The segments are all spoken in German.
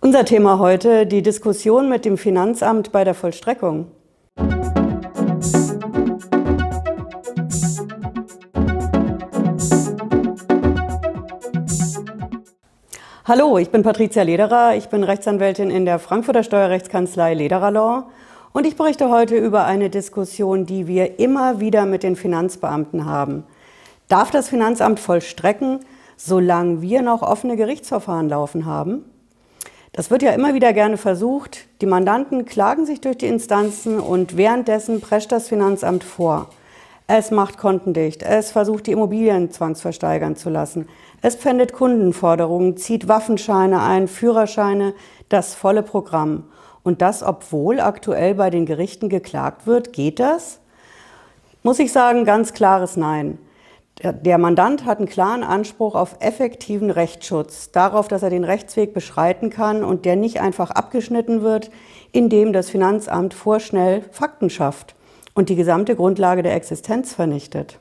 Unser Thema heute die Diskussion mit dem Finanzamt bei der Vollstreckung. Hallo, ich bin Patricia Lederer, ich bin Rechtsanwältin in der Frankfurter Steuerrechtskanzlei Lederer Law und ich berichte heute über eine Diskussion, die wir immer wieder mit den Finanzbeamten haben. Darf das Finanzamt vollstrecken, solange wir noch offene Gerichtsverfahren laufen haben? Das wird ja immer wieder gerne versucht. Die Mandanten klagen sich durch die Instanzen und währenddessen prescht das Finanzamt vor. Es macht Konten dicht, es versucht die Immobilien zwangsversteigern zu lassen, es pfändet Kundenforderungen, zieht Waffenscheine ein, Führerscheine, das volle Programm. Und das, obwohl aktuell bei den Gerichten geklagt wird, geht das? Muss ich sagen, ganz klares Nein. Der Mandant hat einen klaren Anspruch auf effektiven Rechtsschutz, darauf, dass er den Rechtsweg beschreiten kann und der nicht einfach abgeschnitten wird, indem das Finanzamt vorschnell Fakten schafft und die gesamte Grundlage der Existenz vernichtet.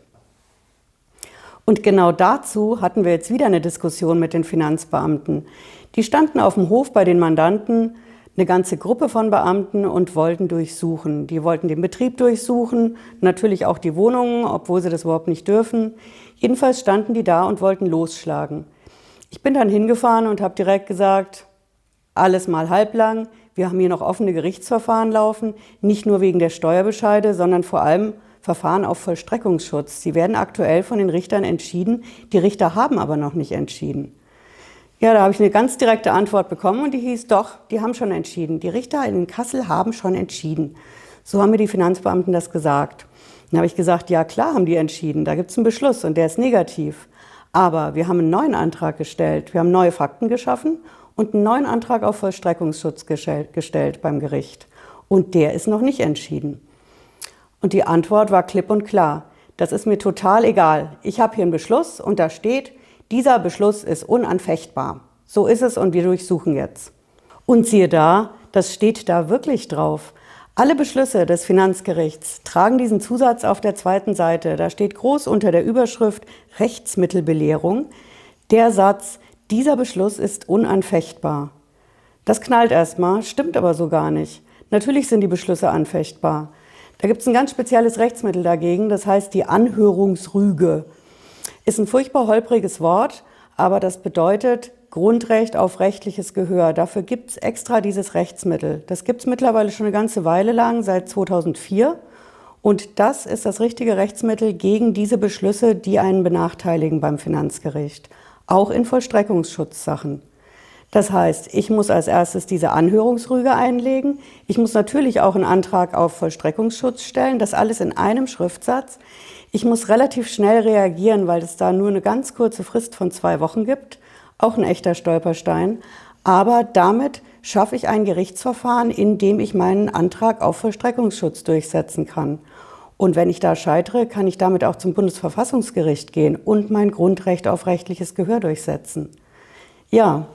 Und genau dazu hatten wir jetzt wieder eine Diskussion mit den Finanzbeamten. Die standen auf dem Hof bei den Mandanten, eine ganze Gruppe von Beamten und wollten durchsuchen. Die wollten den Betrieb durchsuchen, natürlich auch die Wohnungen, obwohl sie das überhaupt nicht dürfen. Jedenfalls standen die da und wollten losschlagen. Ich bin dann hingefahren und habe direkt gesagt, alles mal halblang, wir haben hier noch offene Gerichtsverfahren laufen, nicht nur wegen der Steuerbescheide, sondern vor allem Verfahren auf Vollstreckungsschutz. Sie werden aktuell von den Richtern entschieden, die Richter haben aber noch nicht entschieden. Ja, da habe ich eine ganz direkte Antwort bekommen und die hieß, doch, die haben schon entschieden. Die Richter in Kassel haben schon entschieden. So haben mir die Finanzbeamten das gesagt. Dann habe ich gesagt, ja klar haben die entschieden, da gibt es einen Beschluss und der ist negativ. Aber wir haben einen neuen Antrag gestellt, wir haben neue Fakten geschaffen und einen neuen Antrag auf Vollstreckungsschutz gestellt beim Gericht. Und der ist noch nicht entschieden. Und die Antwort war klipp und klar. Das ist mir total egal. Ich habe hier einen Beschluss und da steht, dieser Beschluss ist unanfechtbar. So ist es und wir durchsuchen jetzt. Und siehe da, das steht da wirklich drauf. Alle Beschlüsse des Finanzgerichts tragen diesen Zusatz auf der zweiten Seite. Da steht groß unter der Überschrift Rechtsmittelbelehrung der Satz, dieser Beschluss ist unanfechtbar. Das knallt erstmal, stimmt aber so gar nicht. Natürlich sind die Beschlüsse anfechtbar. Da gibt es ein ganz spezielles Rechtsmittel dagegen, das heißt die Anhörungsrüge. Ist ein furchtbar holpriges Wort, aber das bedeutet Grundrecht auf rechtliches Gehör. Dafür gibt es extra dieses Rechtsmittel. Das gibt es mittlerweile schon eine ganze Weile lang, seit 2004. Und das ist das richtige Rechtsmittel gegen diese Beschlüsse, die einen benachteiligen beim Finanzgericht auch in Vollstreckungsschutzsachen. Das heißt, ich muss als erstes diese Anhörungsrüge einlegen. Ich muss natürlich auch einen Antrag auf Vollstreckungsschutz stellen. Das alles in einem Schriftsatz. Ich muss relativ schnell reagieren, weil es da nur eine ganz kurze Frist von zwei Wochen gibt. Auch ein echter Stolperstein. Aber damit schaffe ich ein Gerichtsverfahren, in dem ich meinen Antrag auf Vollstreckungsschutz durchsetzen kann. Und wenn ich da scheitere, kann ich damit auch zum Bundesverfassungsgericht gehen und mein Grundrecht auf rechtliches Gehör durchsetzen. Ja,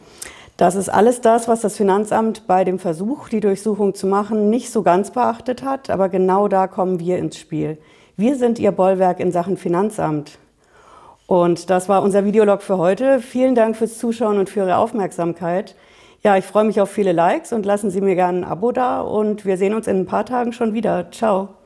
das ist alles das, was das Finanzamt bei dem Versuch, die Durchsuchung zu machen, nicht so ganz beachtet hat. Aber genau da kommen wir ins Spiel. Wir sind Ihr Bollwerk in Sachen Finanzamt. Und das war unser Videolog für heute. Vielen Dank fürs Zuschauen und für Ihre Aufmerksamkeit. Ja, ich freue mich auf viele Likes und lassen Sie mir gerne ein Abo da und wir sehen uns in ein paar Tagen schon wieder. Ciao.